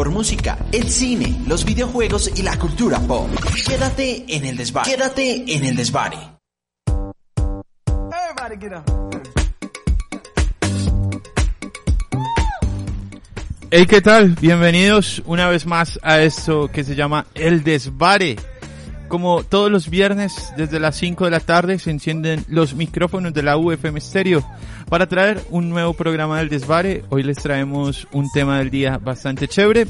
mejor música, el cine, los videojuegos y la cultura pop. Quédate en el desvare. Quédate en el desvare. Hey, ¿qué tal? Bienvenidos una vez más a esto que se llama El Desvare. Como todos los viernes, desde las 5 de la tarde, se encienden los micrófonos de la UFM Stereo para traer un nuevo programa del Desvare. Hoy les traemos un tema del día bastante chévere,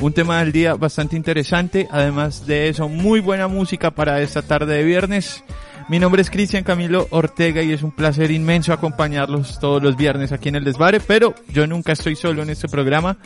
un tema del día bastante interesante, además de eso, muy buena música para esta tarde de viernes. Mi nombre es Cristian Camilo Ortega y es un placer inmenso acompañarlos todos los viernes aquí en el Desvare, pero yo nunca estoy solo en este programa.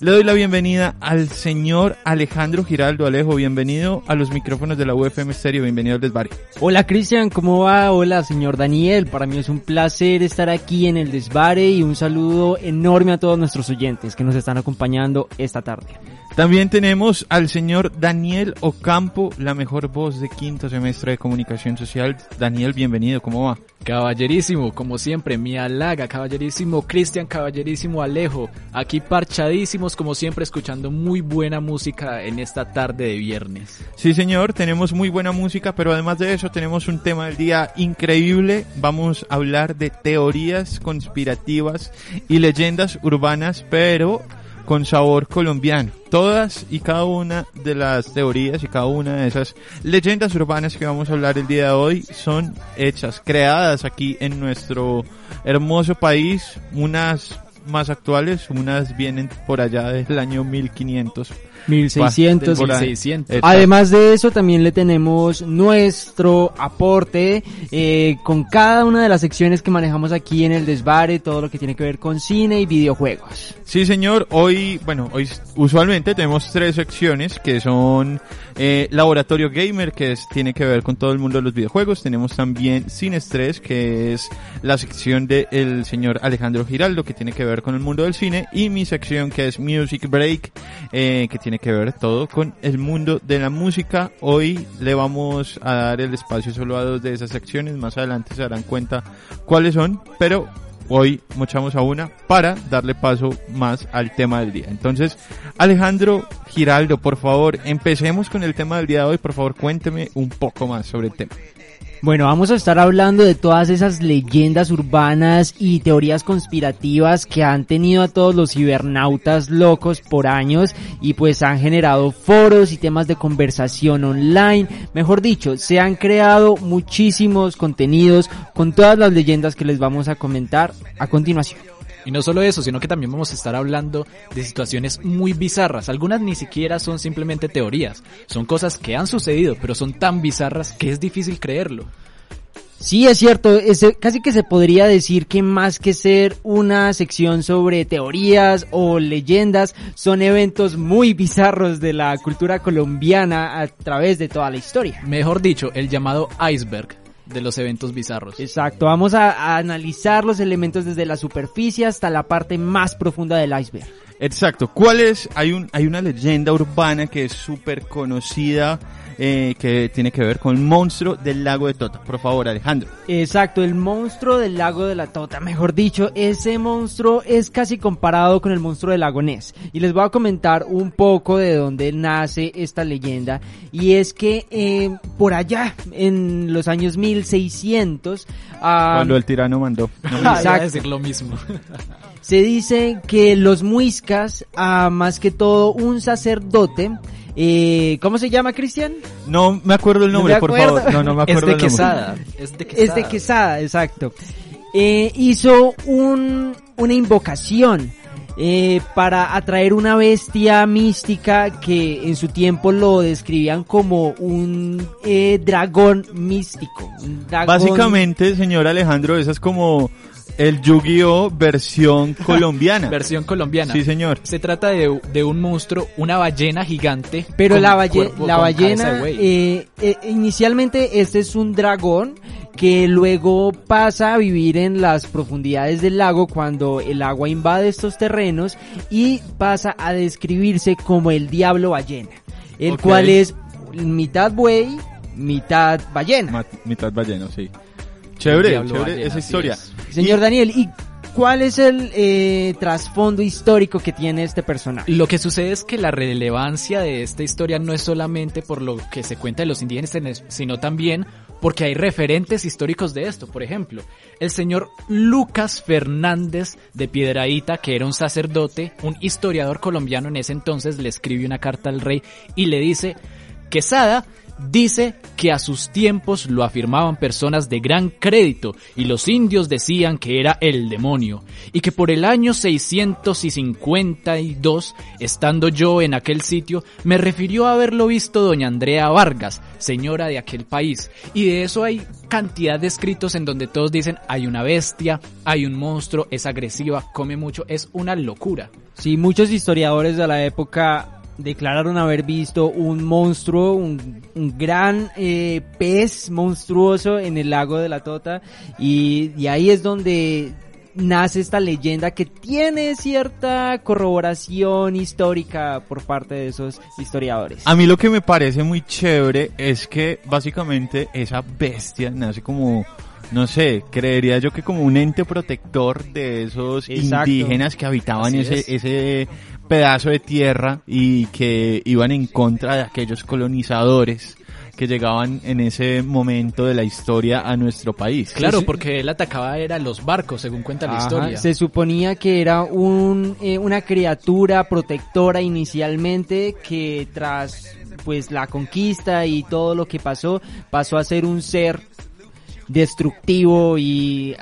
Le doy la bienvenida al señor Alejandro Giraldo. Alejo, bienvenido a los micrófonos de la UFM Stereo, bienvenido al Desvare. Hola Cristian, ¿cómo va? Hola señor Daniel, para mí es un placer estar aquí en el Desvare y un saludo enorme a todos nuestros oyentes que nos están acompañando esta tarde. También tenemos al señor Daniel Ocampo, la mejor voz de quinto semestre de comunicación social. Daniel, bienvenido, ¿cómo va? Caballerísimo, como siempre, mi halaga, caballerísimo Cristian, caballerísimo Alejo, aquí parchadísimos como siempre escuchando muy buena música en esta tarde de viernes. Sí señor, tenemos muy buena música, pero además de eso tenemos un tema del día increíble. Vamos a hablar de teorías conspirativas y leyendas urbanas, pero con sabor colombiano. Todas y cada una de las teorías y cada una de esas leyendas urbanas que vamos a hablar el día de hoy son hechas, creadas aquí en nuestro hermoso país, unas más actuales, unas vienen por allá del año 1500. 1600. 1600. Además de eso, también le tenemos nuestro aporte eh, con cada una de las secciones que manejamos aquí en el Desvare, todo lo que tiene que ver con cine y videojuegos. Sí, señor. Hoy, bueno, hoy usualmente tenemos tres secciones que son eh, Laboratorio Gamer, que es, tiene que ver con todo el mundo de los videojuegos. Tenemos también Sin Estrés, que es la sección del señor Alejandro Giraldo, que tiene que ver con el mundo del cine. Y mi sección, que es Music Break, eh, que tiene que ver todo con el mundo de la música. Hoy le vamos a dar el espacio solo a dos de esas secciones. Más adelante se darán cuenta cuáles son, pero hoy mochamos a una para darle paso más al tema del día. Entonces, Alejandro Giraldo, por favor, empecemos con el tema del día de hoy. Por favor, cuénteme un poco más sobre el tema. Bueno, vamos a estar hablando de todas esas leyendas urbanas y teorías conspirativas que han tenido a todos los cibernautas locos por años y pues han generado foros y temas de conversación online. Mejor dicho, se han creado muchísimos contenidos con todas las leyendas que les vamos a comentar a continuación. Y no solo eso, sino que también vamos a estar hablando de situaciones muy bizarras. Algunas ni siquiera son simplemente teorías. Son cosas que han sucedido, pero son tan bizarras que es difícil creerlo. Sí, es cierto, es, casi que se podría decir que más que ser una sección sobre teorías o leyendas, son eventos muy bizarros de la cultura colombiana a través de toda la historia. Mejor dicho, el llamado iceberg de los eventos bizarros. Exacto, vamos a, a, analizar los elementos desde la superficie hasta la parte más profunda del iceberg. Exacto, ¿cuál es? Hay, un, hay una leyenda urbana que es súper conocida. Eh, que tiene que ver con el monstruo del lago de Tota. Por favor, Alejandro. Exacto, el monstruo del lago de la Tota. Mejor dicho, ese monstruo es casi comparado con el monstruo del lago Ness. Y les voy a comentar un poco de dónde nace esta leyenda. Y es que eh, por allá, en los años 1600... Uh, Cuando el tirano mandó. No Exacto. decir lo mismo. Se dice que los muiscas, uh, más que todo un sacerdote, eh, ¿Cómo se llama, Cristian? No me acuerdo el nombre, ¿No por favor. No, no me acuerdo es de el Quesada. nombre. Es de Quesada. Es de Quesada, exacto. Eh, hizo un, una invocación eh, para atraer una bestia mística que en su tiempo lo describían como un eh, dragón místico. Un dragón... Básicamente, señor Alejandro, esa es como el Yu-Gi-Oh versión colombiana. versión colombiana. Sí, señor. Se trata de, de un monstruo, una ballena gigante. Pero la, balle cuerpo- la ballena, eh, eh, inicialmente este es un dragón que luego pasa a vivir en las profundidades del lago cuando el agua invade estos terrenos y pasa a describirse como el diablo ballena, el cual es mitad buey, mitad ballena. Ma- mitad balleno, sí. Chévere, chévere ballena, esa historia. es. Señor Daniel, ¿y ¿cuál es el eh, trasfondo histórico que tiene este personaje? Lo que sucede es que la relevancia de esta historia no es solamente por lo que se cuenta de los indígenas, sino también porque hay referentes históricos de esto. Por ejemplo, el señor Lucas Fernández de Piedraíta, que era un sacerdote, un historiador colombiano en ese entonces, le escribe una carta al rey y le dice, Quesada Dice que a sus tiempos lo afirmaban personas de gran crédito y los indios decían que era el demonio y que por el año 652, estando yo en aquel sitio, me refirió a haberlo visto doña Andrea Vargas, señora de aquel país. Y de eso hay cantidad de escritos en donde todos dicen hay una bestia, hay un monstruo, es agresiva, come mucho, es una locura. Sí, muchos historiadores de la época declararon haber visto un monstruo, un, gran eh, pez monstruoso en el lago de la Tota. Y, y ahí es donde nace esta leyenda que tiene cierta corroboración histórica por parte de esos historiadores. A mí lo que me parece muy chévere es que básicamente esa bestia nace como no sé, creería yo que como un ente protector de esos indígenas que habitaban ese, ese pedazo de tierra y que iban en contra de aquellos colonizadores que llegaban en ese momento de la historia a nuestro país. Claro, porque él atacaba era los barcos, según cuenta la historia. Se suponía que era un, eh, una criatura protectora inicialmente que tras pues la conquista y todo lo que pasó, pasó a ser un ser destructivo y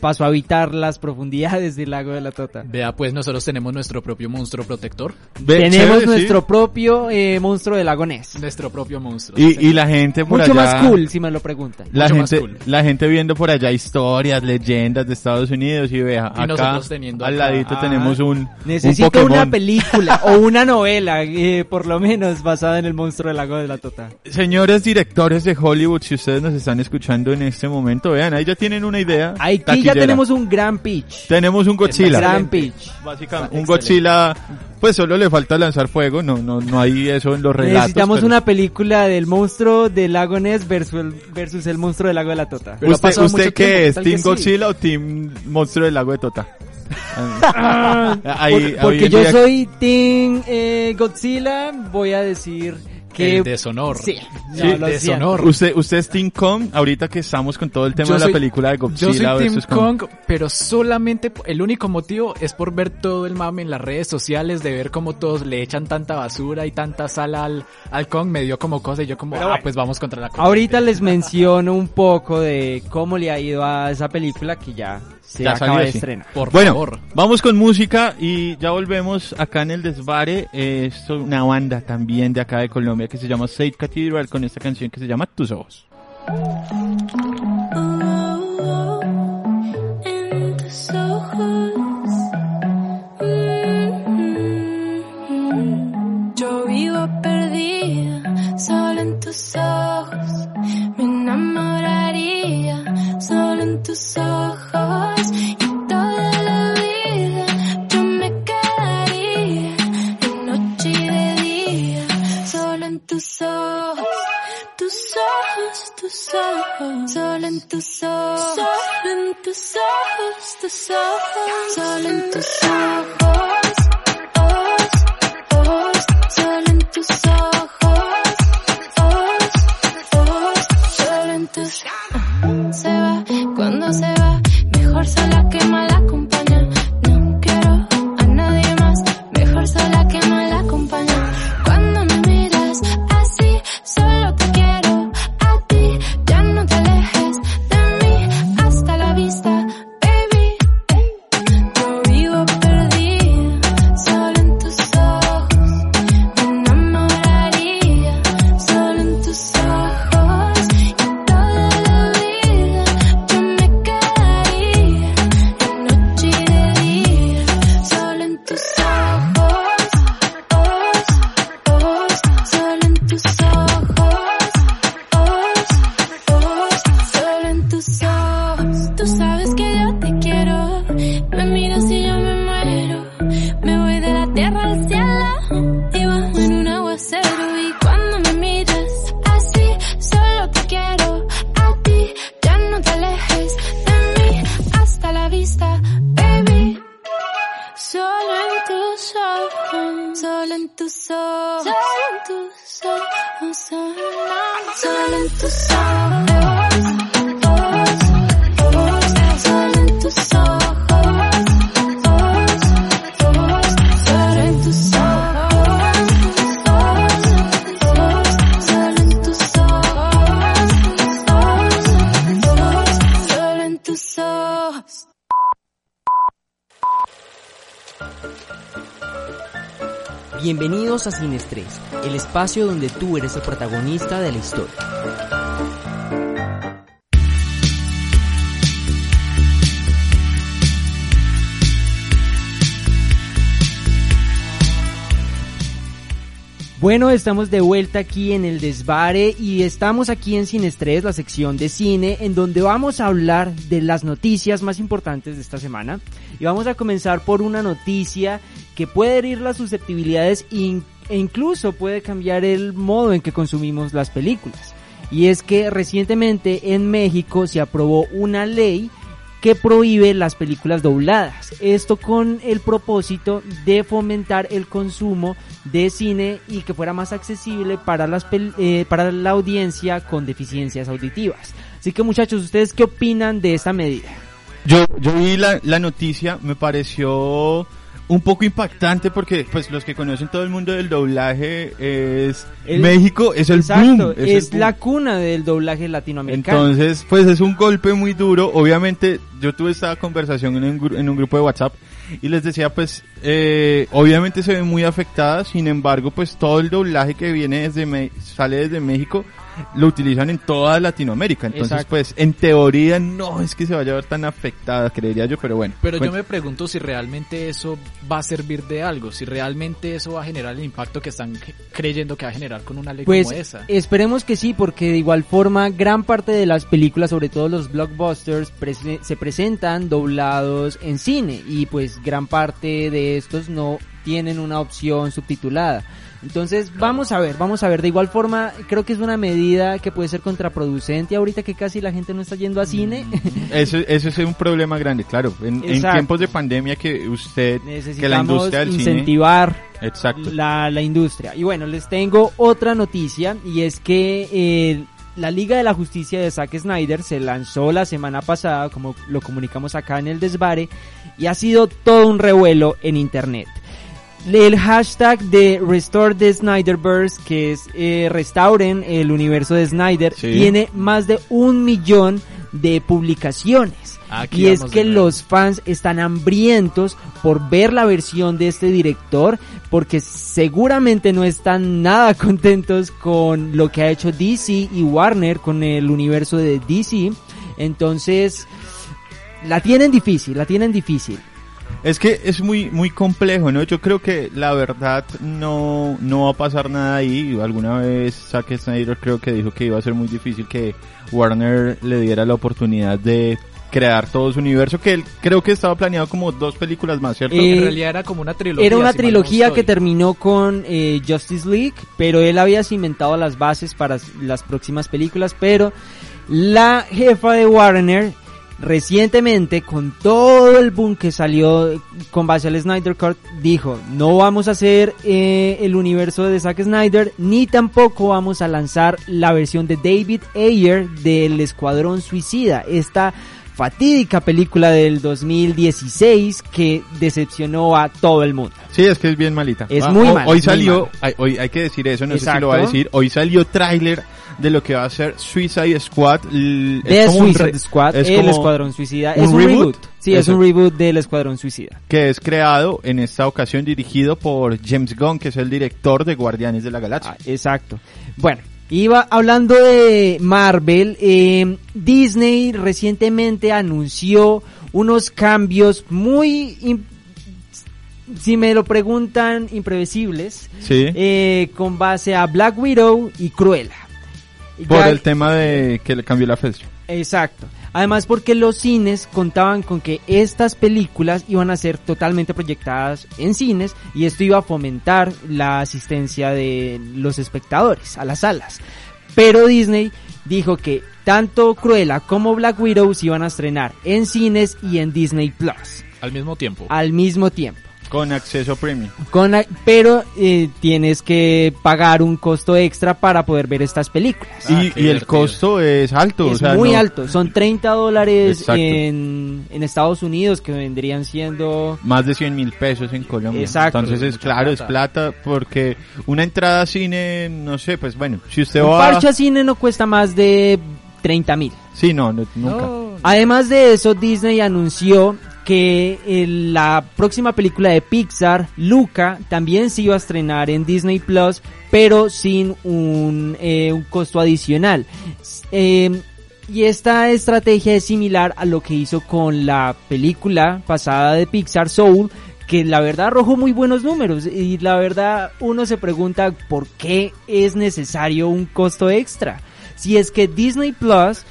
pasó a habitar las profundidades del lago de la Tota. Vea, pues nosotros tenemos nuestro propio monstruo protector. tenemos nuestro propio eh, monstruo del lago Ness. Nuestro propio monstruo. Y, la gente por Mucho más cool, si me lo preguntan. La gente, la gente viendo por allá historias, leyendas de Estados Unidos y vea, acá al ladito tenemos un Necesito una película o una novela, eh, por lo menos basada en el monstruo del lago de la Tota. Señores directores de Hollywood, si ustedes nos están escuchando en este momento, vean, ahí ya tienen una idea. Aquí ya tenemos un gran pitch. Tenemos un Godzilla. Gran pitch. Básicamente, un Godzilla, pues solo le falta lanzar fuego, no, no, no hay eso en los relatos. Necesitamos una película del monstruo del lago Ness versus el, versus el monstruo del lago de la Tota. ¿Usted, usted qué es? ¿Team Godzilla o Team Monstruo del lago de Tota? Ah, porque yo soy Team eh, Godzilla, voy a decir el deshonor. Sí, deshonor. Usted, usted es Team Kong, ahorita que estamos con todo el tema de la película de Godzilla. Yo soy Team Kong, pero solamente el único motivo es por ver todo el mame en las redes sociales, de ver cómo todos le echan tanta basura y tanta sal al, al Kong, me dio como cosa y yo como, ah, pues vamos contra la Ahorita les menciono un poco de cómo le ha ido a esa película que ya se ya acaba de estrenar. Por bueno, favor. vamos con música y ya volvemos acá en el Desvare. es una banda también de acá de Colombia que se llama Saint Cathedral con esta canción que se llama Tus Ojos. Tus ojos, solo en tus ojos, solo en tus ojos, tus ojos, solo en tus ojos, ojos, ojos, solo en tus ojos, ojos, ojos, solo en tus se Sin Estrés, el espacio donde tú eres el protagonista de la historia. Bueno, estamos de vuelta aquí en el Desvare y estamos aquí en Sin la sección de cine, en donde vamos a hablar de las noticias más importantes de esta semana. Y vamos a comenzar por una noticia que puede herir las susceptibilidades in- e incluso puede cambiar el modo en que consumimos las películas. Y es que recientemente en México se aprobó una ley que prohíbe las películas dobladas. Esto con el propósito de fomentar el consumo de cine y que fuera más accesible para, las eh, para la audiencia con deficiencias auditivas. Así que muchachos, ¿ustedes qué opinan de esta medida? Yo, yo vi la, la noticia, me pareció un poco impactante porque pues los que conocen todo el mundo del doblaje es El- México, es el Exacto, boom. es, el boom. la cuna del doblaje latinoamericano. Entonces, pues es un golpe muy duro. Obviamente, yo tuve esta conversación en un, en un grupo de WhatsApp y les decía, pues, eh, obviamente se ven muy afectadas. Sin embargo, pues todo el doblaje que viene desde Me- sale desde México lo utilizan en toda Latinoamérica. Entonces, Exacto. pues, en teoría no es que se vaya a ver tan afectada, creería yo, pero bueno. Pero yo me pregunto si realmente eso va a servir de algo, si realmente eso va a generar el impacto que están creyendo que va a generar con una ley Pues como esa. esperemos que sí, porque de igual forma gran parte de las películas, sobre todo los blockbusters, se presentan doblados en cine y pues gran parte de estos no tienen una opción subtitulada. Entonces vamos a ver, vamos a ver. De igual forma creo que es una medida que puede ser contraproducente ahorita que casi la gente no está yendo a cine. Eso, eso es un problema grande, claro. En, tiempos de pandemia que usted, que la industria del cine... incentivar Exacto. la, la industria. Y bueno, les tengo otra noticia y es que eh, la Liga de la Justicia de Zack Snyder se lanzó la semana pasada, como lo comunicamos acá en el desvare, y ha sido todo un revuelo en internet. El hashtag de Restore the Snyderverse, que es eh, restauren el universo de Snyder, Sí. tiene más de un millón de publicaciones. Aquí y es que los fans están hambrientos por ver la versión de este director porque seguramente no están nada contentos con lo que ha hecho DC y Warner con el universo de DC. Entonces, la tienen difícil, la tienen difícil. Es que es muy muy complejo, ¿no? Yo creo que la verdad no, no va a pasar nada ahí. Alguna vez Zack Snyder creo que dijo que iba a ser muy difícil que Warner le diera la oportunidad de crear todo su universo, que él creo que estaba planeado como dos películas más, ¿cierto? Eh, en realidad era como una trilogía. Era una si mal no trilogía que terminó con eh, Justice League, pero él había cimentado las bases para las próximas películas, pero la jefa de Warner recientemente con todo el boom que salió con base al Snyder Cut dijo no vamos a hacer eh, el universo de Zack Snyder ni tampoco vamos a lanzar la versión de David Ayer del Escuadrón Suicida fatídica película del 2016 que decepcionó a todo el mundo. Sí, es que es bien malita. Es Ah, muy ho- mal, Hoy salió, mal. ay, hoy hay que decir eso, no sé si Exacto. lo va a decir. Hoy salió tráiler de lo que va a ser Suicide Squad. The es como Suicide Squad, es el como Escuadrón Suicida. un es un reboot. reboot. Sí, es un reboot del Escuadrón Suicida. que es creado en esta ocasión dirigido por James Gunn, que es el director de Guardianes de la Galaxia. Ah, exacto. Bueno, iba hablando de Marvel. eh, Disney recientemente anunció unos cambios muy, si me lo preguntan, imprevisibles, Sí. eh, con base a Black Widow y Cruella. por Ya- el tema de que le cambió la fecha. Exacto. Además porque los cines contaban con que estas películas iban a ser totalmente proyectadas en cines y esto iba a fomentar la asistencia de los espectadores a las salas. Pero Disney dijo que tanto Cruella como Black Widow se iban a estrenar en cines y en Disney Plus Al mismo tiempo. al mismo tiempo. Con acceso premium. Con, pero eh, tienes que pagar un costo extra para poder ver estas películas. Ah, y, y el costo es alto. o es sea, muy no- alto, son 30 dólares en, en Estados Unidos que vendrían siendo... Más de 100 mil pesos en Colombia. Exacto. Entonces es claro, es plata. porque una entrada a cine, no sé, pues bueno, si usted Un va... parche a cine no cuesta más de 30 mil. Sí, no, no, nunca. No, Además de eso, Disney anunció que eh, la próxima película de Pixar, Luca, también se iba a estrenar en Disney Plus, pero sin un, eh, un costo adicional. Eh, y esta estrategia es similar a lo que hizo con la película pasada de Pixar, Soul, que la verdad arrojó muy buenos números y la verdad uno se pregunta por qué es necesario un costo extra. Si es que Disney Plus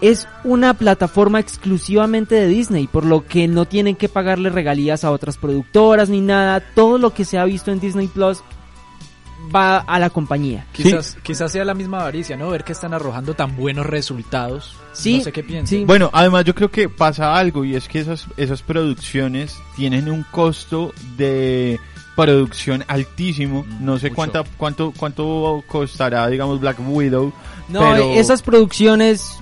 es una plataforma exclusivamente de Disney, por lo que no tienen que pagarle regalías a otras productoras ni nada. Todo lo que se ha visto en Disney Plus va a la compañía. Quizás, quizás sea la misma avaricia, ¿no? Ver que están arrojando tan buenos resultados. Sí, no sé qué piensan. sí. Bueno, además yo creo que pasa algo y es que esas, esas producciones tienen un costo de producción altísimo. No sé cuánta, cuánto, cuánto costará, digamos, Black Widow. No, pero- esas producciones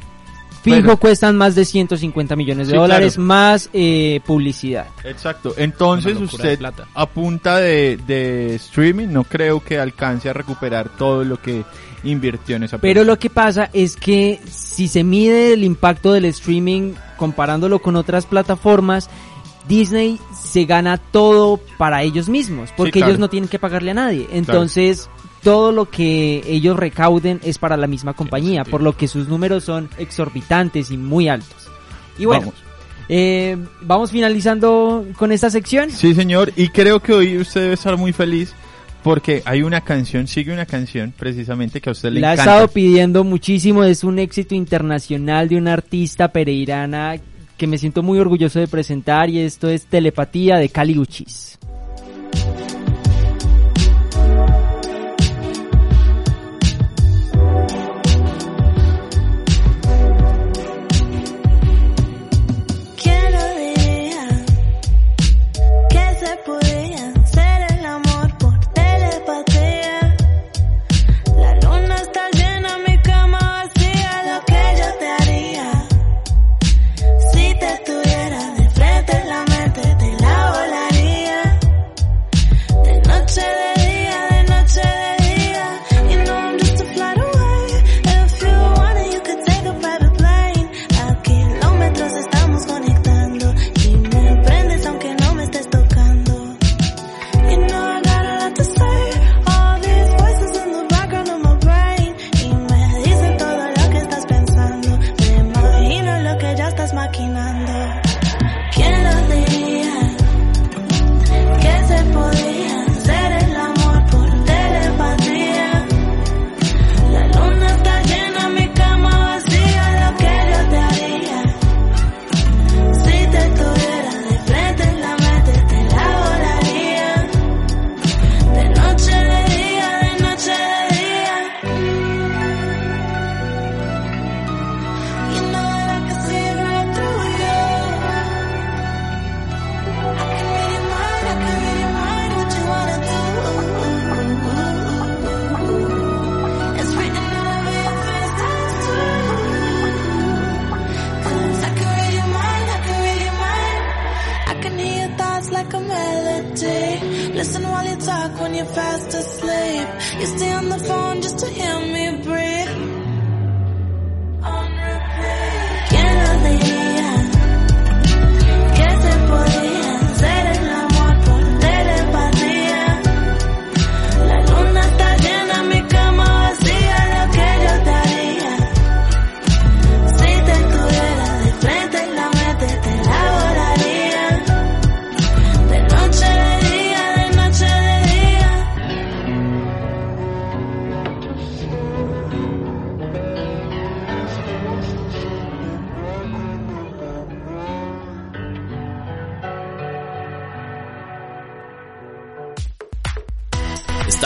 fijo Bueno. cuestan más de 150 millones de Sí, dólares claro. más eh, publicidad. Exacto. Entonces usted plata. a punta de, de streaming no creo que alcance a recuperar todo lo que invirtió en esa Pero producción. lo que pasa es que si se mide el impacto del streaming comparándolo con otras plataformas, Disney se gana todo para ellos mismos, porque claro. ellos no tienen que pagarle a nadie. Entonces, todo lo que ellos recauden es para la misma compañía, por lo que sus números son exorbitantes y muy altos. Y bueno, Vamos. eh, vamos finalizando con esta sección. Sí, señor, y creo que hoy usted debe estar muy feliz porque hay una canción, sigue una canción precisamente que a usted le La encanta. estado pidiendo muchísimo, es un éxito internacional de una artista pereirana que me siento muy orgulloso de presentar y esto es Telepatía de Cali Uchis.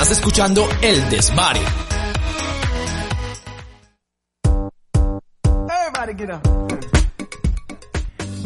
Estás escuchando El Desvare.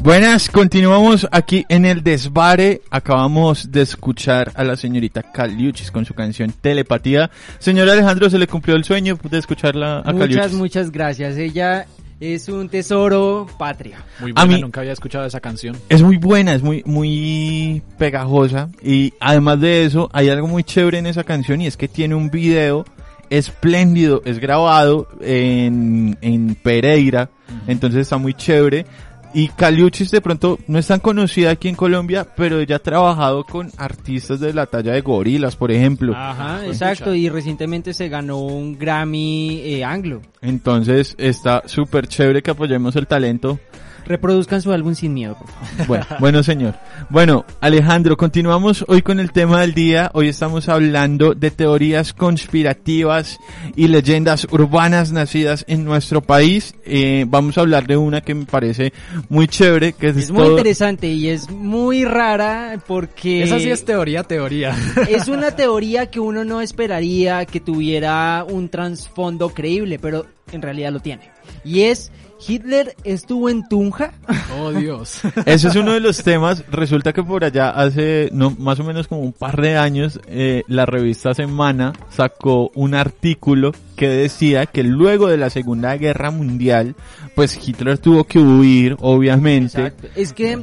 Buenas, continuamos aquí en el desvare. Acabamos de escuchar a la señorita Caliuchis con su canción Telepatía. Señor Alejandro, ¿se le cumplió el sueño de escucharla a Muchas, Caliuchis? muchas gracias. Ella es un tesoro patria. Muy A buena, mí- nunca había escuchado esa canción. Es muy buena, es muy, muy pegajosa y además de eso hay algo muy chévere en esa canción y es que tiene un video espléndido, es grabado en, en Pereira, entonces está muy chévere. Y Caliuchis de pronto no es tan conocida aquí en Colombia, pero ella ha trabajado con artistas de la talla de gorilas, por ejemplo. Ajá, exacto. Y recientemente se ganó un Grammy eh, anglo. Entonces está súper chévere que apoyemos el talento Reproduzcan su álbum sin miedo, por favor. Bueno, bueno señor. Bueno, Alejandro, continuamos hoy con el tema del día. Hoy estamos hablando de teorías conspirativas y leyendas urbanas nacidas en nuestro país. Eh, vamos a hablar de una que me parece muy chévere, que es, Es muy todo- interesante y es muy rara porque Esa sí es teoría, teoría. es una teoría que uno no esperaría que tuviera un trasfondo creíble, pero en realidad lo tiene. Y es Hitler estuvo en Tunja. Oh, Dios. Ese es uno de los temas. Resulta que por allá hace no más o menos como un par de años eh, la revista Semana sacó un artículo que decía que luego de la Segunda Guerra Mundial, pues Hitler tuvo que huir, obviamente. Exacto. Es que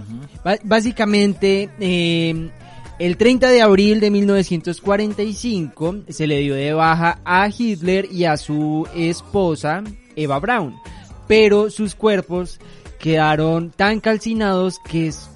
básicamente eh, el 30 de abril de 1945 se le dio de baja a Hitler y a su esposa Eva Braun, pero sus cuerpos quedaron tan calcinados que es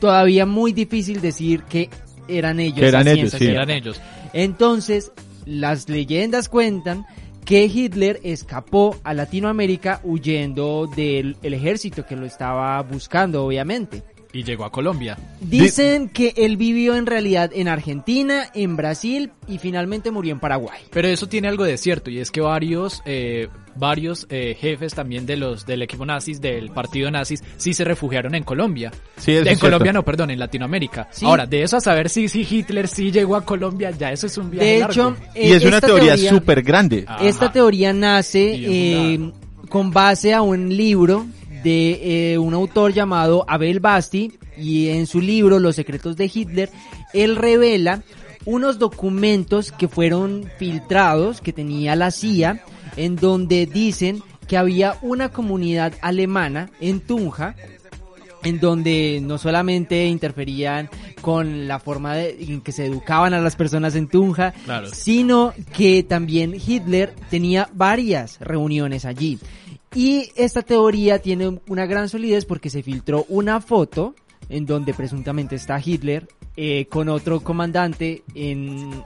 todavía muy difícil decir que eran ellos. Que eran ellos, sí. Eran ellos. Entonces, las leyendas cuentan que Hitler escapó a Latinoamérica huyendo del el ejército que lo estaba buscando, obviamente. Y llegó a Colombia. Dicen que él vivió en realidad en Argentina, en Brasil y finalmente murió en Paraguay. Pero eso tiene algo de cierto y es que varios eh, varios eh, jefes también de los del equipo nazis del partido nazis sí se refugiaron en Colombia. Sí, eso en cierto. Colombia no, perdón, en Latinoamérica. Sí. Ahora, de eso a saber si, si Hitler sí llegó a Colombia, ya eso es un viaje De largo. hecho, Y eh, es una teoría súper grande. Ah. Esta teoría nace eh, con base a un libro de eh, un autor llamado Abel Basti y en su libro Los secretos de Hitler, él revela unos documentos que fueron filtrados que tenía la CIA en donde dicen que había una comunidad alemana en Tunja en donde no solamente interferían con la forma de, en que se educaban a las personas en Tunja, Claro. sino que también Hitler tenía varias reuniones allí. Y esta teoría tiene una gran solidez porque se filtró una foto en donde presuntamente está Hitler eh, con otro comandante en,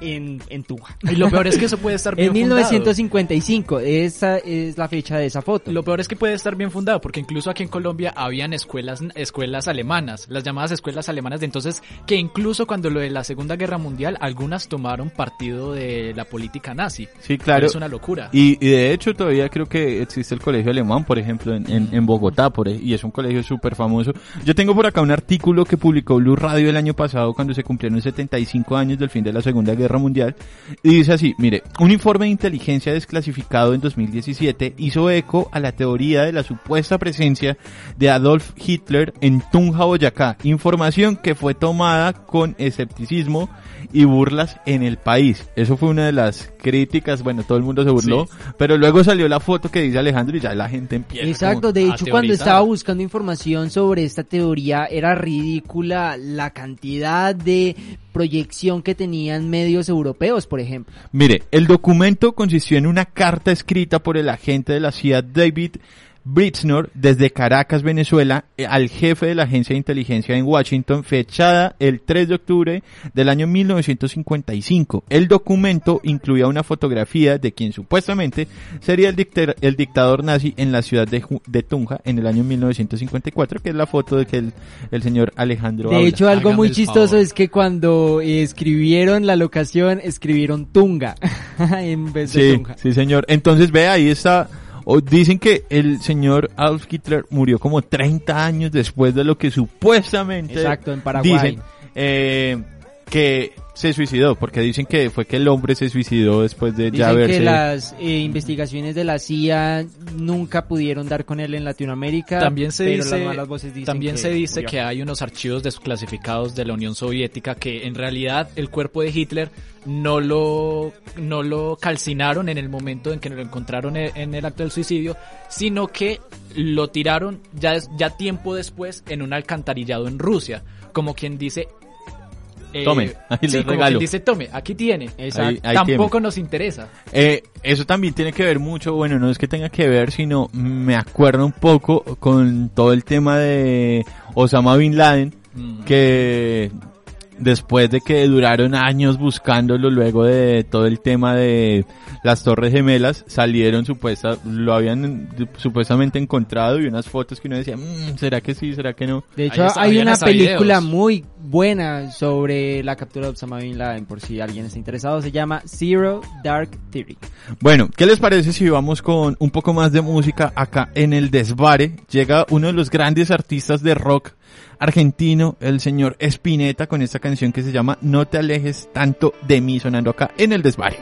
en, en Tunja. Y lo peor es que eso puede estar bien En fundado. 1955, esa es la fecha de esa foto. Lo peor es que puede estar bien fundado, porque incluso aquí en Colombia habían escuelas, escuelas alemanas, las llamadas escuelas alemanas de entonces, que incluso cuando lo de la Segunda Guerra Mundial, algunas tomaron partido de la política nazi. Sí, claro. Es una locura. Y, y de hecho todavía creo que existe el colegio alemán, por ejemplo, en, en, en Bogotá, por, y es un colegio súper famoso. Yo tengo por acá un artículo que publicó Blue Radio el año pasado cuando se cumplieron 75 años del fin de la Segunda Guerra Mundial. Y dice así, mire, un informe de inteligencia desclasificado en 2017 hizo eco a la teoría de la supuesta presencia de Adolf Hitler en Tunja, Boyacá. Información que fue tomada con escepticismo y burlas en el país. Eso fue una de las críticas, bueno, todo el mundo se burló, pero luego salió la foto que dice Alejandro y ya la gente empieza. Exacto, de hecho cuando estaba buscando información sobre esta teoría era ridícula la cantidad de proyección que tenían medios europeos, por ejemplo. Mire, el documento consistió en una carta escrita por el agente de la CIA David Britznor desde Caracas, Venezuela, eh, al jefe de la agencia de inteligencia en Washington, fechada el 3 de octubre del año 1955. El documento incluía una fotografía de quien supuestamente sería el, dicta- el dictador nazi en la ciudad de, Ju- de Tunja en el año 1954, que es la foto de que el, el señor Alejandro De habla. hecho, algo Hágame muy chistoso favor. es que cuando escribieron la locación, escribieron Tunga en vez de Sí, Tunja. sí, señor. Entonces, ve, ahí está. O dicen que el señor Adolf Hitler murió como 30 años después de lo que supuestamente Exacto, en Paraguay. dicen. Eh, que se suicidó, porque dicen que fue que el hombre se suicidó después de ya Dicen verse... que las eh, investigaciones de la CIA nunca pudieron dar con él en Latinoamérica. También se pero dice, las malas voces dicen también que se dice murió. que hay unos archivos desclasificados de la Unión Soviética que en realidad el cuerpo de Hitler no lo, no lo calcinaron en el momento en que lo encontraron en, en el acto del suicidio, sino que lo tiraron ya, ya tiempo después en un alcantarillado en Rusia, como quien dice... eh, Tome, ahí sí, les regalo. dice, tome, aquí tiene. Ahí- ahí Tampoco nos interesa. Eh, eso también tiene que ver mucho, bueno, no es que tenga que ver, sino me acuerdo un poco con todo el tema de Osama Bin Laden, Mm. que después de que duraron años buscándolo, luego de todo el tema de las Torres Gemelas, salieron supuesta, lo habían supuestamente encontrado y unas fotos que uno decía, "Mm, ¿será que sí, será que no? De hecho, hay una película videos. muy buena sobre la captura de Osama Bin Laden, por si alguien está interesado. Se llama Zero Dark Theory. Bueno, ¿qué les parece si vamos con un poco más de música acá en el Desvare? Llega uno de los grandes artistas de rock argentino, el señor Spinetta, con esta canción que se llama No te alejes tanto de mí, sonando acá en el Desvare.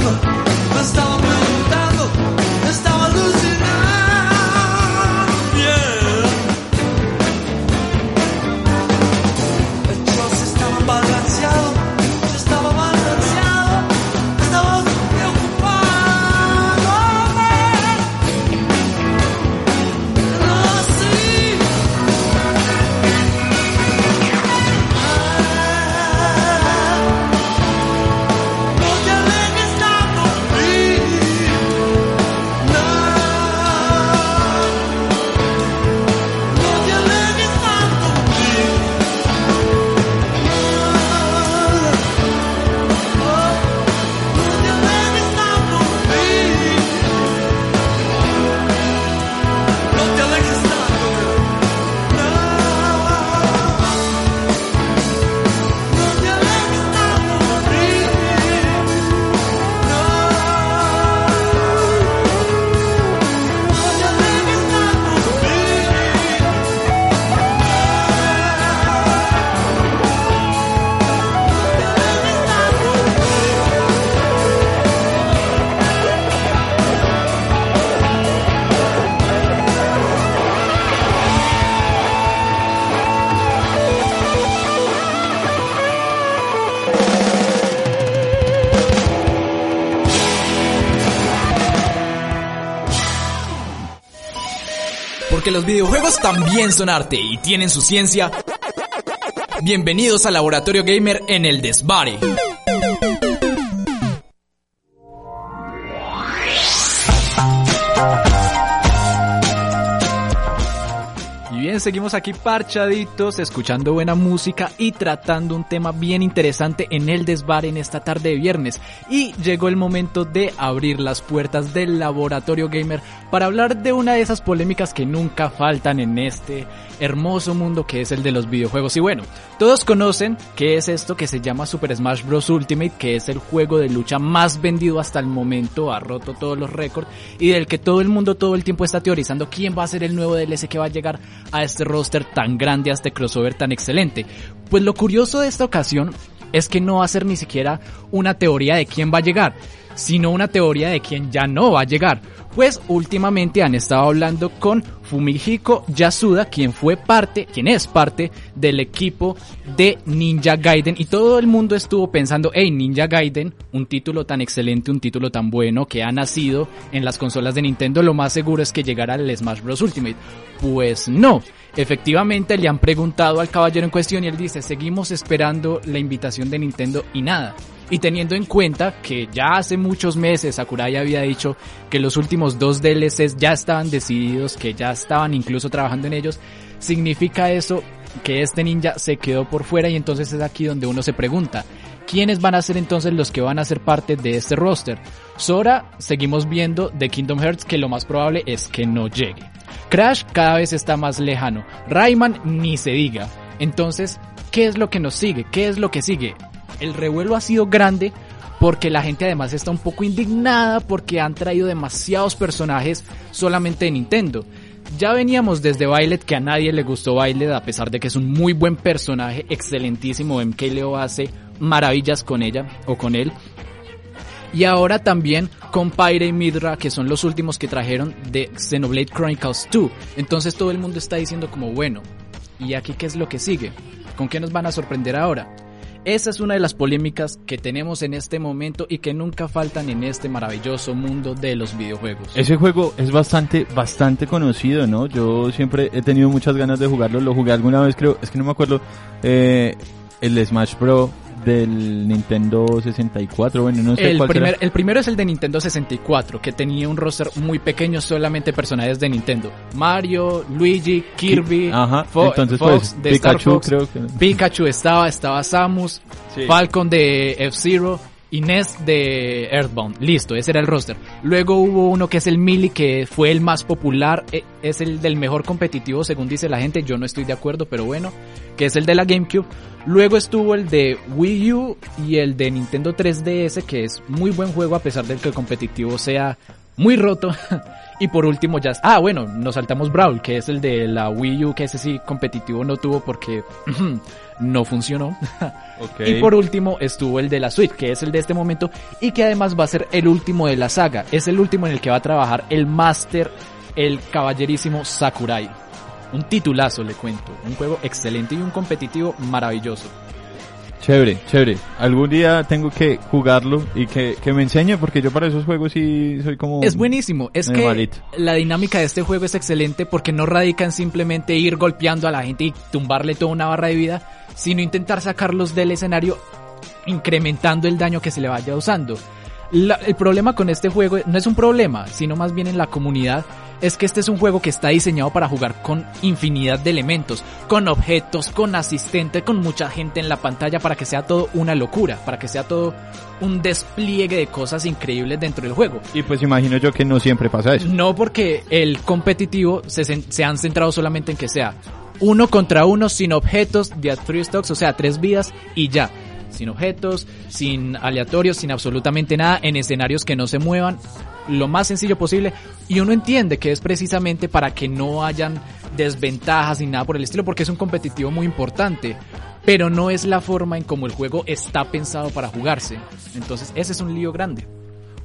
love. Porque los videojuegos también son arte y tienen su ciencia. Bienvenidos al Laboratorio Gamer en el Desvare. Seguimos aquí parchaditos, escuchando buena música y tratando un tema bien interesante en el desbar en esta tarde de viernes. Y llegó el momento de abrir las puertas del laboratorio gamer para hablar de una de esas polémicas que nunca faltan en este hermoso mundo que es el de los videojuegos. Y bueno, todos conocen qué es esto que se llama Super Smash Bros. Ultimate, que es el juego de lucha más vendido hasta el momento, ha roto todos los récords y del que todo el mundo todo el tiempo está teorizando quién va a ser el nuevo DLC que va a llegar a este roster tan grande, a este crossover tan excelente. Pues lo curioso de esta ocasión es que no va a ser ni siquiera una teoría de quién va a llegar, sino una teoría de quién ya no va a llegar. Pues últimamente han estado hablando con Fumihiko Yasuda, quien fue parte, quien es parte del equipo de Ninja Gaiden y todo el mundo estuvo pensando, hey, Ninja Gaiden, un título tan excelente, un título tan bueno que ha nacido en las consolas de Nintendo, lo más seguro es que llegará al Smash Bros. Ultimate. Pues no. Efectivamente le han preguntado al caballero en cuestión y él dice, seguimos esperando la invitación de Nintendo y nada. Y teniendo en cuenta que ya hace muchos meses Sakurai había dicho que los últimos dos DLCs ya estaban decididos, que ya estaban incluso trabajando en ellos, significa eso que este ninja se quedó por fuera y entonces es aquí donde uno se pregunta, ¿quiénes van a ser entonces los que van a ser parte de este roster? Sora, seguimos viendo de Kingdom Hearts que lo más probable es que no llegue. Crash cada vez está más lejano. Rayman ni se diga. Entonces, ¿qué es lo que nos sigue? ¿Qué es lo que sigue? El revuelo ha sido grande porque la gente además está un poco indignada porque han traído demasiados personajes solamente de Nintendo. Ya veníamos desde Violet que a nadie le gustó Violet a pesar de que es un muy buen personaje, excelentísimo. MK Leo hace maravillas con ella o con él. Y ahora también con Pyre y Midra, que son los últimos que trajeron de Xenoblade Chronicles 2. Entonces todo el mundo está diciendo como, bueno, ¿y aquí qué es lo que sigue? ¿Con qué nos van a sorprender ahora? Esa es una de las polémicas que tenemos en este momento y que nunca faltan en este maravilloso mundo de los videojuegos. Ese juego es bastante, bastante conocido, ¿no? Yo siempre he tenido muchas ganas de jugarlo, lo jugué alguna vez creo, es que no me acuerdo, eh, el Smash Bro del Nintendo 64, bueno, no sé El, cuál primer, será. el primero es el de Nintendo 64, que tenía un roster muy pequeño, solamente personajes de Nintendo. Mario, Luigi, Kirby, Ajá, Fo- entonces Fox pues de Star Pikachu Fox, creo que... Pikachu estaba, estaba Samus, Sí. Falcon de F-Zero Ness de Earthbound. Listo, ese era el roster. Luego hubo uno que es el Melee, que fue el más popular, e- es el del mejor competitivo según dice la gente, yo no estoy de acuerdo, pero bueno, que es el de la GameCube. Luego estuvo el de Wii U y el de Nintendo 3DS, que es muy buen juego a pesar de que el competitivo sea muy roto. y por último ya... Ah, bueno, nos saltamos Brawl, que es el de la Wii U, que ese sí competitivo no tuvo porque no funcionó. Y por último estuvo el de la Switch, que es el de este momento y que además va a ser el último de la saga. Es el último en el que va a trabajar el Master, el caballerísimo Sakurai. Un titulazo, le cuento. Un juego excelente y un competitivo maravilloso. Chévere, chévere. Algún día tengo que jugarlo y que, que me enseñe porque yo para esos juegos sí soy como... Es buenísimo. Es que malito. la dinámica de este juego es excelente porque no radica en simplemente ir golpeando a la gente y tumbarle toda una barra de vida, sino intentar sacarlos del escenario incrementando el daño que se le vaya usando. La- el problema con este juego no es un problema, sino más bien en la comunidad, es que este es un juego que está diseñado para jugar con infinidad de elementos, con objetos, con asistente, con mucha gente en la pantalla para que sea todo una locura, para que sea todo un despliegue de cosas increíbles dentro del juego. Y pues imagino yo que no siempre pasa eso. No porque el competitivo se, han centrado solamente en que sea uno contra uno sin objetos de three stocks, o sea, tres vidas y ya. Sin objetos, sin aleatorios, sin absolutamente nada, en escenarios que no se muevan, lo más sencillo posible. Y uno entiende que es precisamente para que no hayan desventajas ni nada por el estilo, porque es un competitivo muy importante. Pero no es la forma en como el juego está pensado para jugarse. Entonces, ese es un lío grande.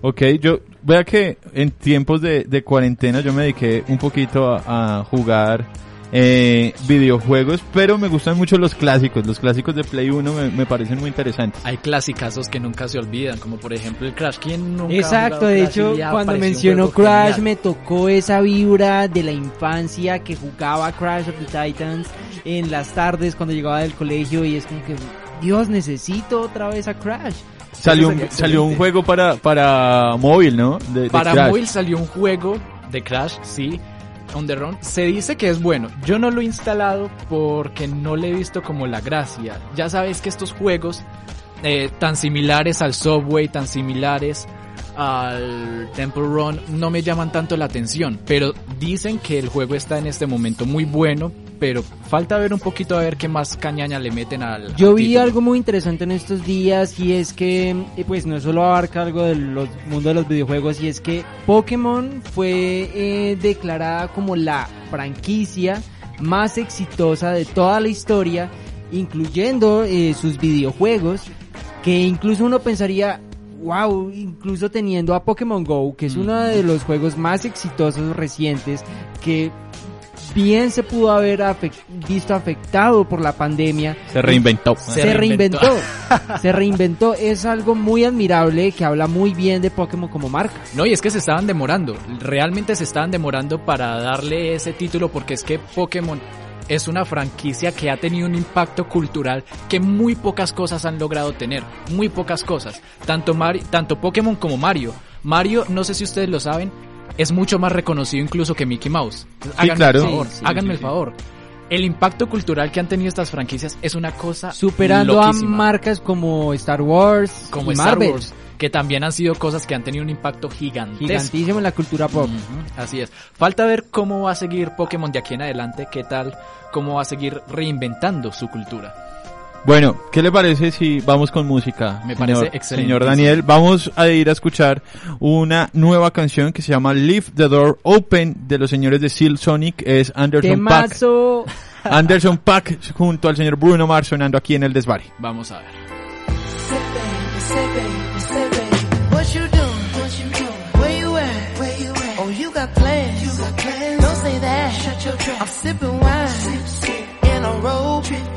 Ok, yo vea que en tiempos de, cuarentena yo me dediqué un poquito a jugar eh, videojuegos, pero me gustan mucho los clásicos. Los clásicos de Play 1 me, me parecen muy interesantes. Hay clásicazos que nunca se olvidan, como por ejemplo el Crash. ¿Quién nunca ha Exacto, jugado de hecho, cuando mencionó Crash genial? me tocó esa vibra de la infancia que jugaba Crash of the Titans en las tardes cuando llegaba del colegio y es como que, Dios, necesito otra vez a Crash. Salió un, salió un juego para, para móvil, ¿no? De- de Para Crash. móvil salió un juego de Crash, sí, on the run. Se dice que es bueno. Yo no lo he instalado porque no le he visto como la gracia. Ya sabes que estos juegos eh, tan similares al Subway, tan similares al Temple Run, no me llaman tanto la atención. Pero dicen que el juego está en este momento muy bueno, pero falta ver un poquito a ver qué más cañaña le meten al. Yo al vi título. algo muy interesante en estos días y es que, eh, pues no solo abarca algo del los- mundo de los videojuegos y es que Pokémon fue eh, declarada como la franquicia más exitosa de toda la historia, incluyendo eh, sus videojuegos, que incluso uno pensaría, wow, incluso teniendo a Pokémon Go, que es uno de los juegos más exitosos recientes, que bien se pudo haber visto afectado por la pandemia, Se reinventó. se, Se reinventó. reinventó. se reinventó. Es algo muy admirable que habla muy bien de Pokémon como marca. No, y es que se estaban demorando. Realmente se estaban demorando para darle ese título porque es que Pokémon es una franquicia que ha tenido un impacto cultural que muy pocas cosas han logrado tener. Muy pocas cosas. Tanto, Mari- tanto Pokémon como Mario. Mario, no sé si ustedes lo saben, es mucho más reconocido incluso que Mickey Mouse. Háganme claro. el favor. Sí, sí, háganme sí, el sí. favor. El impacto cultural que han tenido estas franquicias es una cosa Superando loquísima. a marcas como Star Wars, como y Star Marvel. Wars, que también han sido cosas que han tenido un impacto gigantesco. Gigantísimo en la cultura pop. Así es. Falta ver cómo va a seguir Pokémon de aquí en adelante, qué tal, cómo va a seguir reinventando su cultura. Bueno, ¿qué le parece si vamos con música? Me parece señor- excelente. Señor Daniel, vamos a ir a escuchar una nueva canción que se llama Leave the Door Open de los señores de Seal Sonic. Es Anderson Pack. Anderson Pack junto al señor Bruno Mars sonando aquí en el Desvare. Vamos a ver. I'm sipping wine. In a robe.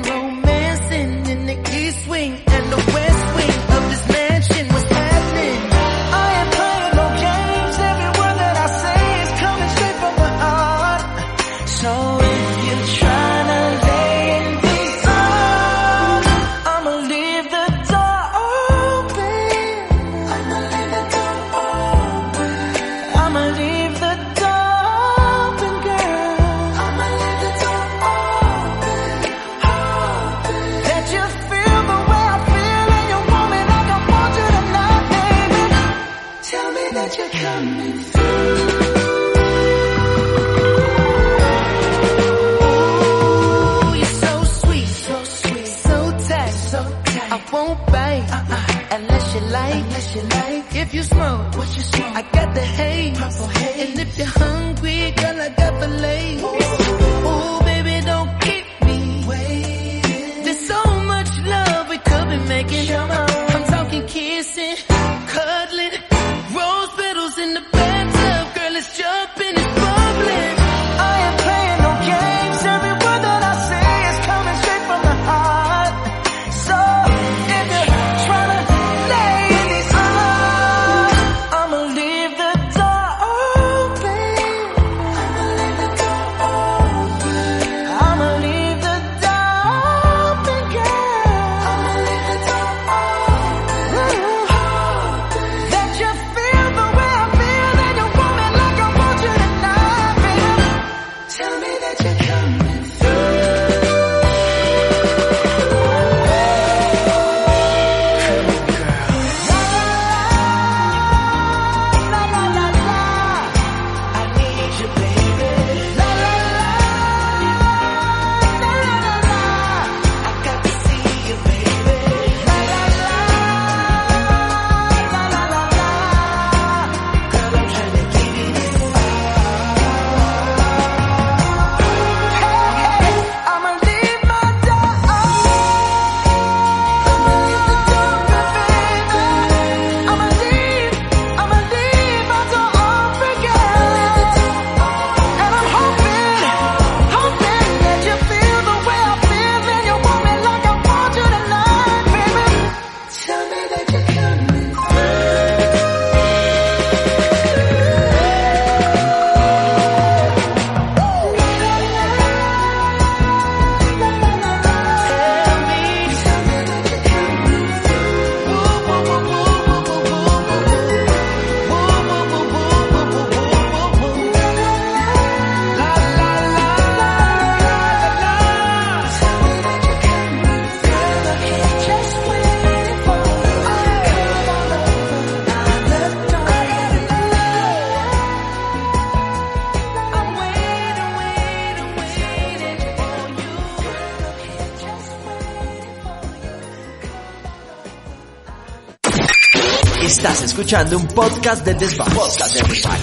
escuchando un podcast del desván. Podcast del desván.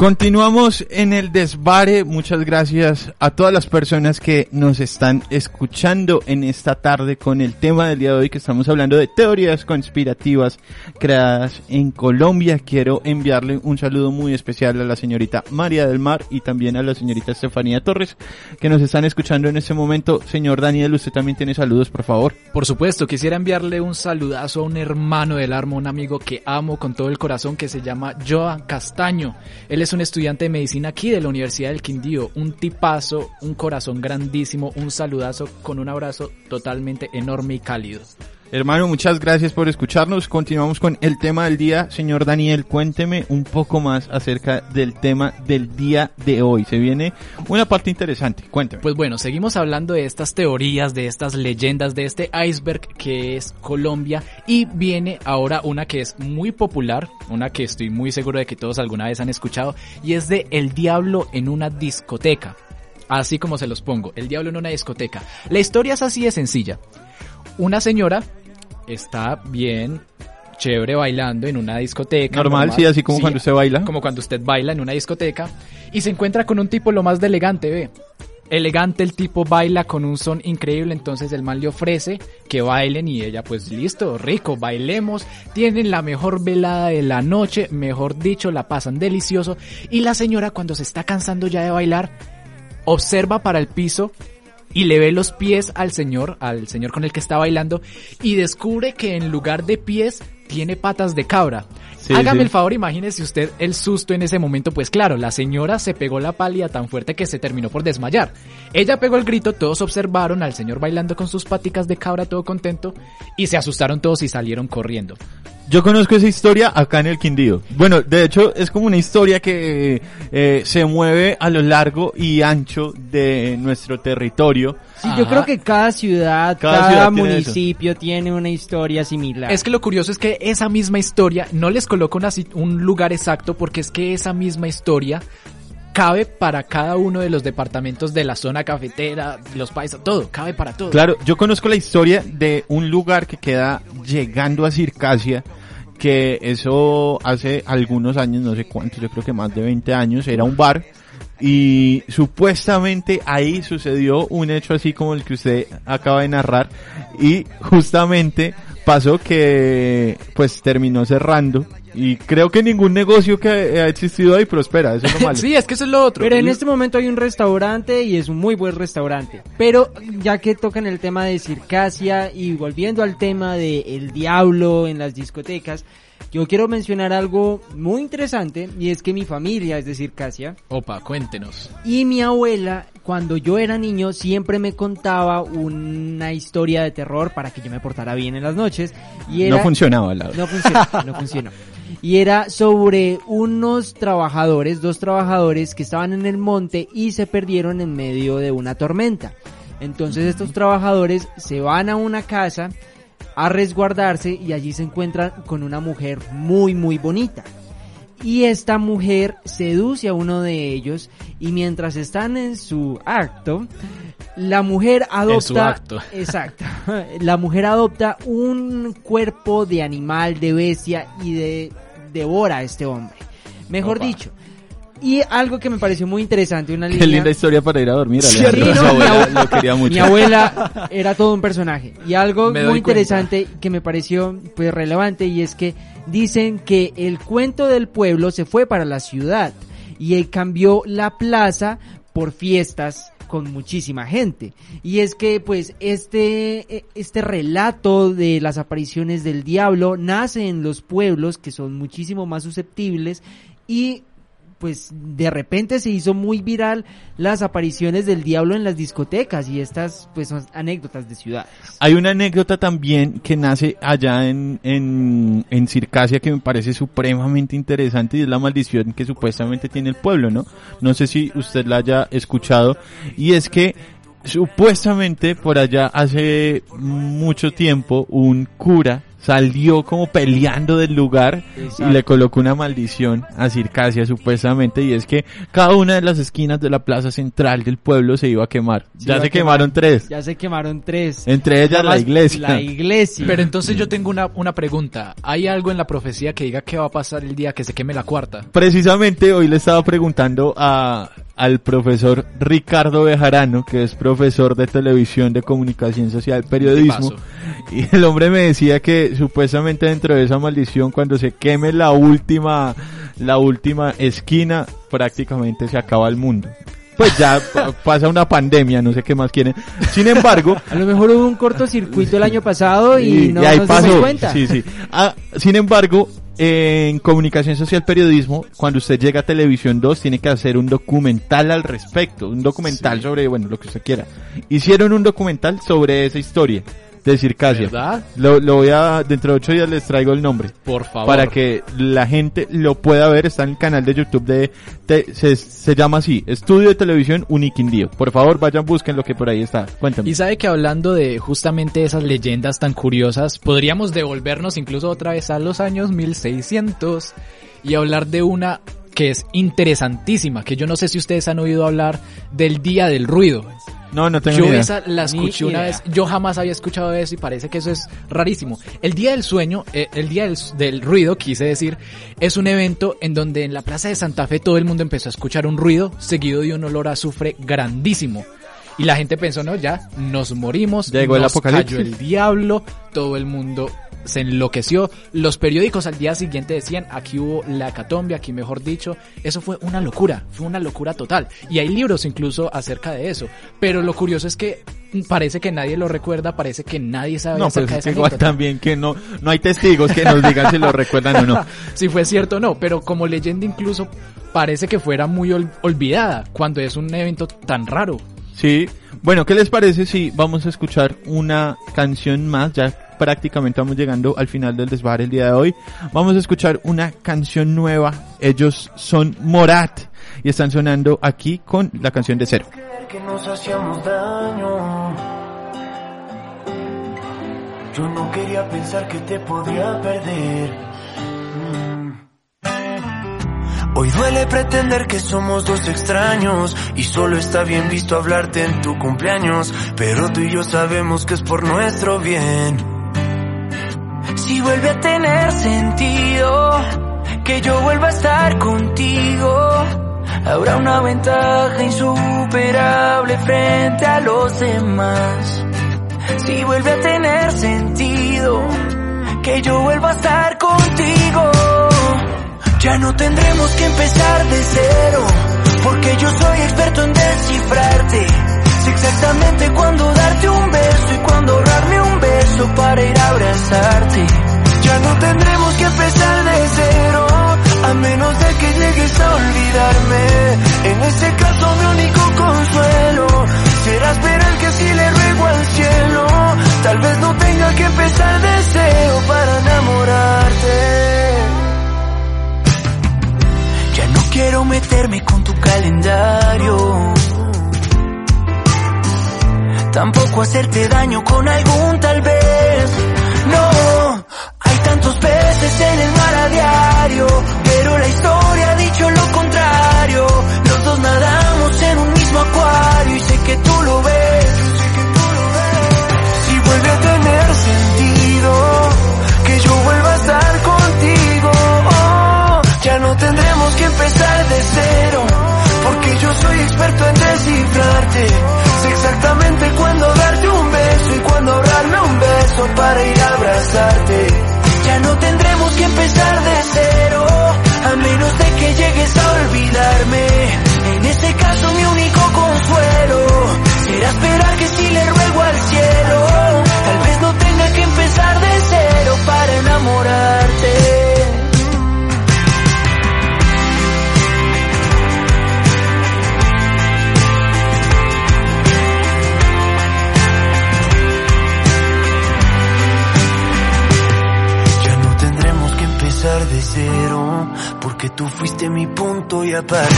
Continuamos en el desvare. Muchas gracias a todas las personas que nos están escuchando en esta tarde con el tema del día de hoy que estamos hablando de teorías conspirativas creadas en Colombia. Quiero enviarle un saludo muy especial a la señorita María del Mar y también a la señorita Estefanía Torres que nos están escuchando en este momento. Señor Daniel, usted también tiene saludos, por favor. Por supuesto, quisiera enviarle un saludazo a un hermano del arma, un amigo que amo con todo el corazón que se llama Joan Castaño. Él es un estudiante de medicina aquí de la Universidad del Quindío, un tipazo, un corazón grandísimo, un saludazo con un abrazo totalmente enorme y cálido. Hermano, muchas gracias por escucharnos. Continuamos con el tema del día. Señor Daniel, cuénteme un poco más acerca del tema del día de hoy. Se viene una parte interesante. Cuénteme. Pues bueno, seguimos hablando de estas teorías, de estas leyendas, de este iceberg que es Colombia y viene ahora una que es muy popular, una que estoy muy seguro de que todos alguna vez han escuchado y es de El Diablo en una discoteca. Así como se los pongo, El Diablo en una discoteca. La historia es así de sencilla. Una señora está bien chévere bailando en una discoteca. Normal, sí, así como cuando usted baila. Como cuando usted baila en una discoteca y se encuentra con un tipo lo más de elegante, ve. Elegante el tipo baila con un son increíble, entonces el man le ofrece que bailen y ella pues listo, rico, bailemos, tienen la mejor velada de la noche, mejor dicho, la pasan delicioso y la señora cuando se está cansando ya de bailar, observa para el piso y le ve los pies al señor, al señor con el que está bailando, y descubre que en lugar de pies tiene patas de cabra. Sí, Hágame sí. el favor, imagínese usted el susto en ese momento, pues claro, la señora se pegó la pálida tan fuerte que se terminó por desmayar. Ella pegó el grito, todos observaron al señor bailando con sus paticas de cabra todo contento, y se asustaron todos y salieron corriendo. Yo conozco esa historia acá en el Quindío. Bueno, de hecho es como una historia que eh, se mueve a lo largo y ancho de nuestro territorio. Sí, yo creo que cada ciudad, Cada cada, ciudad tiene municipio tiene una historia similar. Es que lo curioso es que esa misma historia no les una si- un lugar exacto porque es que esa misma historia cabe para cada uno de los departamentos de la zona cafetera, los países, todo, cabe para todo. Claro, yo conozco la historia de un lugar que queda llegando a Circasia, que eso hace algunos años, no sé cuántos, yo creo que más de 20 años, era un bar. Y supuestamente ahí sucedió un hecho así como el que usted acaba de narrar. Y justamente pasó que pues terminó cerrando. Y creo que ningún negocio que ha existido ahí prospera, eso es lo malo. sí, es que eso es lo otro. Pero en este momento hay un restaurante y es un muy buen restaurante. Pero ya que tocan el tema de Circasia y volviendo al tema de el diablo en las discotecas, yo quiero mencionar algo muy interesante y es que mi familia es de Circasia Opa, cuéntenos. y mi abuela cuando yo era niño siempre me contaba una historia de terror para que yo me portara bien en las noches y era No funcionaba, la no funcionó, no funcionó. Y era sobre unos trabajadores, dos trabajadores que estaban en el monte y se perdieron en medio de una tormenta. Entonces estos trabajadores se van a una casa a resguardarse y allí se encuentran con una mujer muy muy bonita. Y esta mujer seduce a uno de ellos y mientras están en su acto, la mujer adopta... su acto. Exacto. La mujer adopta un cuerpo de animal, de bestia y de devora a este hombre. Mejor Opa. dicho. Y algo que me pareció muy interesante, una Qué línea... linda historia para ir a dormir, Sí, Alejandro. no, Su mi abuela quería mucho. Mi abuela era todo un personaje. Y algo Me muy interesante que me pareció pues relevante y es que dicen que el cuento del pueblo se fue para la ciudad y él cambió la plaza por fiestas con muchísima gente. Y es que pues este, eh, este relato de las apariciones del diablo nace en los pueblos que son muchísimo más susceptibles y pues de repente se hizo muy viral las apariciones del diablo en las discotecas y estas pues son anécdotas de ciudades. Hay una anécdota también que nace allá en, en, en Circasia que me parece supremamente interesante y es la maldición que supuestamente tiene el pueblo, ¿no? No sé si usted la haya escuchado y es que supuestamente por allá hace mucho tiempo un cura salió como peleando del lugar y le colocó una maldición a Circasia supuestamente y es que cada una de las esquinas de la plaza central del pueblo se iba a quemar. ya se quemaron quemar. tres. Ya se quemaron tres. Entre ellas la iglesia. La iglesia. Pero entonces yo tengo una, una pregunta. ¿Hay algo en la profecía que diga qué va a pasar el día que se queme la cuarta? Precisamente hoy le estaba preguntando a, al profesor Ricardo Bejarano, que es profesor de televisión, de comunicación social, periodismo, y el hombre me decía que supuestamente dentro de esa maldición, cuando se queme la última, la última esquina, prácticamente se acaba el mundo. Pues ya pa- pasa una pandemia, no sé qué más quieren. Sin embargo, A lo mejor hubo un cortocircuito el año pasado y, no ahí nos pasó. dimos cuenta. Sí, sí. Ah, sin embargo, en comunicación social periodismo, cuando usted llega a Televisión 2, tiene que hacer un documental al respecto, un documental sobre, bueno, lo que usted quiera. Hicieron un documental sobre esa historia de Circasia. ¿Verdad? Lo, lo voy a, dentro de ocho días les traigo el nombre. Por favor. Para que la gente lo pueda ver, está en el canal de YouTube de, de- se, se llama así, Estudio de Televisión Uniquindío. Por favor, vayan, busquen lo que por ahí está. Cuéntame. Y sabe que hablando de justamente esas leyendas tan curiosas, podríamos devolvernos incluso otra vez a los años 1600 y hablar de una que es interesantísima, que yo no sé si ustedes han oído hablar del Día del Ruido. No, no tengo Yo ni idea. esa la Ni escuché una idea. vez, yo jamás había escuchado eso y parece que eso es rarísimo. El Día del Sueño, eh, el Día del, del Ruido, quise decir, es un evento en donde en la Plaza de Santa Fe todo el mundo empezó a escuchar un ruido seguido de un olor a azufre grandísimo. Y la gente pensó, no, ya, nos morimos, Llegó el apocalipsis. cayó el diablo, todo el mundo se enloqueció. Los periódicos al día siguiente decían, aquí hubo la hecatombe, aquí mejor dicho. Eso fue una locura, fue una locura total. Y hay libros incluso acerca de eso. Pero lo curioso es que parece que nadie lo recuerda, parece que nadie sabe No, acerca de es que esa igual también que no, no hay testigos que nos digan si lo recuerdan o no. si fue cierto o no, pero como leyenda incluso parece que fuera muy ol- olvidada cuando es un evento tan raro. Sí. Bueno, ¿qué les parece si vamos a escuchar una canción más? Ya prácticamente vamos llegando al final del desbar el día de hoy. Vamos a escuchar una canción nueva. Ellos son Morat y están sonando aquí con la canción de Cero. Yo no quería pensar que te podía perder. Hoy duele pretender que somos dos extraños y solo está bien visto hablarte en tu cumpleaños, pero tú y yo sabemos que es por nuestro bien. Si vuelve a tener sentido que yo vuelva a estar contigo, habrá una ventaja insuperable frente a los demás. Si vuelve a tener sentido que yo vuelva a estar contigo, ya no tendremos que empezar de cero, porque yo soy experto en descifrarte. Sé exactamente cuándo darte un beso y cuándo ahorrarme un beso para ir a abrazarte. Ya no tendremos que empezar de cero, a menos de que llegues a olvidarme. En ese caso mi único consuelo será esperar que si le ruego al cielo, tal vez no tenga que empezar de cero para enamorarte. Quiero meterme con tu calendario. Tampoco hacerte daño con algún tal vez. No, hay tantos peces en el mar a diario. Pero la historia ha dicho lo contrario. Los dos nadamos en un mismo acuario y sé que tú lo ves. Si vuelve a tener sentido porque yo soy experto en descifrarte. Sé exactamente cuándo darte un beso y cuándo ahorrarme un beso para ir a abrazarte. Ya no tendremos que empezar de cero, a menos de que llegues a olvidarme. En este caso mi único consuelo será esperar que si le ruego al cielo, tal vez no tenga que empezar de cero para enamorarte. Cero, porque tú fuiste mi punto y aparte.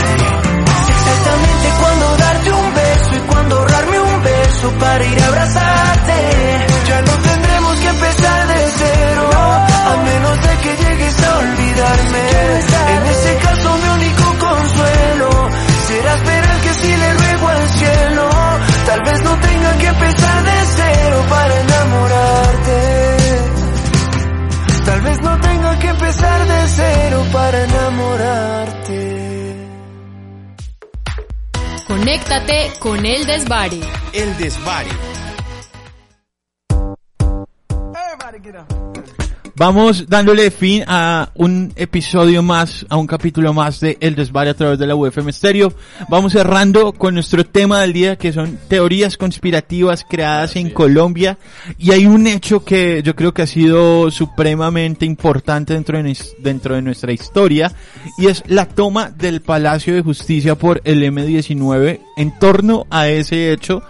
Exactamente cuándo darte un beso y cuándo ahorrarme un beso para ir a abrazarte. Ya no tendremos que empezar de cero, olvidarme. En ese caso mi único consuelo será esperar que si le ruego al cielo, tal vez no tenga que empezar de cero para enamorarte. Empezar de cero para enamorarte. Conéctate con el desvare. El Desvare. Vamos dándole fin a un episodio más, a un capítulo más de El Desvare a través de la UFM Stereo. Vamos cerrando con nuestro tema del día que son teorías conspirativas creadas en Colombia. Y hay un hecho que yo creo que ha sido supremamente importante dentro de, dentro de nuestra historia y es la toma del Palacio de Justicia por el M19. En torno a ese hecho,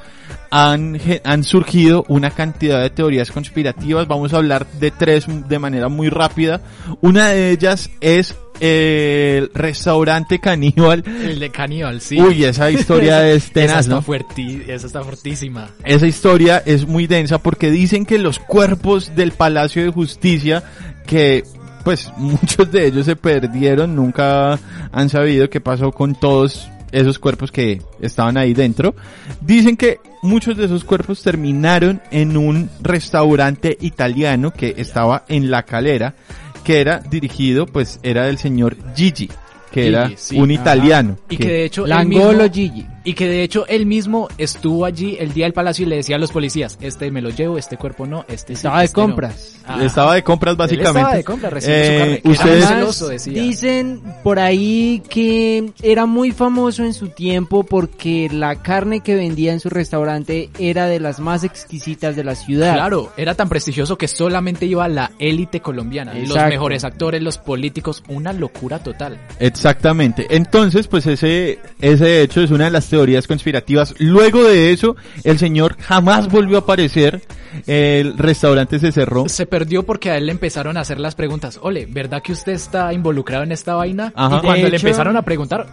han, han surgido una cantidad de teorías conspirativas. Vamos a hablar de tres de manera muy rápida. Una de ellas es el restaurante caníbal. El de Caníbal, sí. Uy, esa historia es esa tenaz, está ¿no? fuerti- esa está fuertísima. Esa historia es muy densa porque dicen que los cuerpos del Palacio de Justicia, que pues muchos de ellos se perdieron, nunca han sabido qué pasó con todos esos cuerpos que estaban ahí dentro. Dicen que muchos de esos cuerpos terminaron en un restaurante italiano que estaba en La Calera, que era dirigido, pues era del señor Gigi, que Gigi, era sí, un ajá. italiano. Y que de hecho Langolo mismo, Gigi. Y que de hecho él mismo estuvo allí el día del palacio y le decía a los policías, este me lo llevo, este cuerpo no, este sí, Estaba de este no". compras. Ajá. Estaba de compras básicamente. estaba de compras, su Eh, carne. Era ustedes, celoso, decía. dicen por ahí que era muy famoso en su tiempo porque la carne que vendía en su restaurante era de las más exquisitas de la ciudad. Claro, era tan prestigioso que solamente iba la élite colombiana, los mejores actores, los políticos, una locura total. Exactamente. Entonces, pues ese, ese hecho es una de las teorías conspirativas. Luego de eso, el señor jamás volvió a aparecer. El restaurante se cerró. Se perdió porque a él le empezaron a hacer las preguntas, ole, ¿verdad que usted está involucrado en esta vaina? Ajá. Y cuando De le hecho- empezaron a preguntar,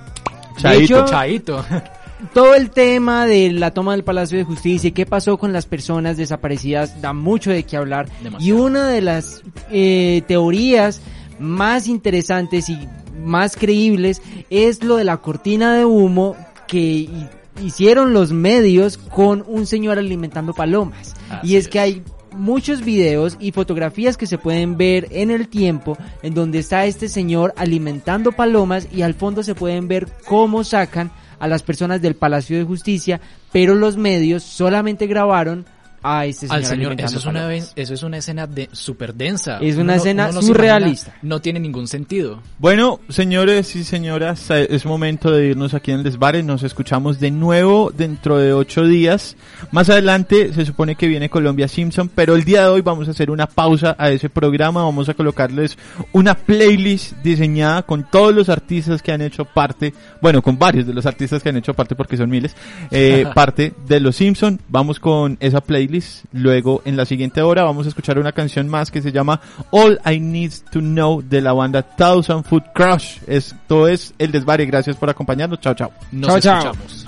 Chaito. hecho- chaito. Todo el tema de la toma del Palacio de Justicia y qué pasó con las personas desaparecidas da mucho de qué hablar. Y una de las eh, teorías más interesantes y más creíbles es lo de la cortina de humo que hi- hicieron los medios con un señor alimentando palomas. Así y es, es. que hay muchos videos y fotografías que se pueden ver en el tiempo en donde está este señor alimentando palomas y al fondo se pueden ver cómo sacan a las personas del Palacio de Justicia, pero los medios solamente grabaron a este señor. Al señor, eso es una, eso es una escena de, súper densa. Es Uno una no- escena uno surrealista. imagina, No tiene ningún sentido. Bueno, señores y señoras, eh, es momento de irnos aquí en el desvare. Nos escuchamos de nuevo dentro de ocho días. Más adelante se supone que viene Colombia Simpson, pero el día de hoy vamos a hacer una pausa a ese programa. Vamos a colocarles una playlist diseñada con todos los artistas que han hecho parte, bueno, con varios de los artistas que han hecho parte porque son miles, eh, parte de los Simpson. Vamos con esa playlist. Luego, en la siguiente hora, vamos a escuchar una canción más que se llama All I Need to Know de la banda Thousand Foot Crush. Esto es El Desvare. Gracias por acompañarnos. Chao, chao. Nos Chao, escuchamos.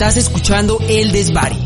Estás escuchando El Desvare.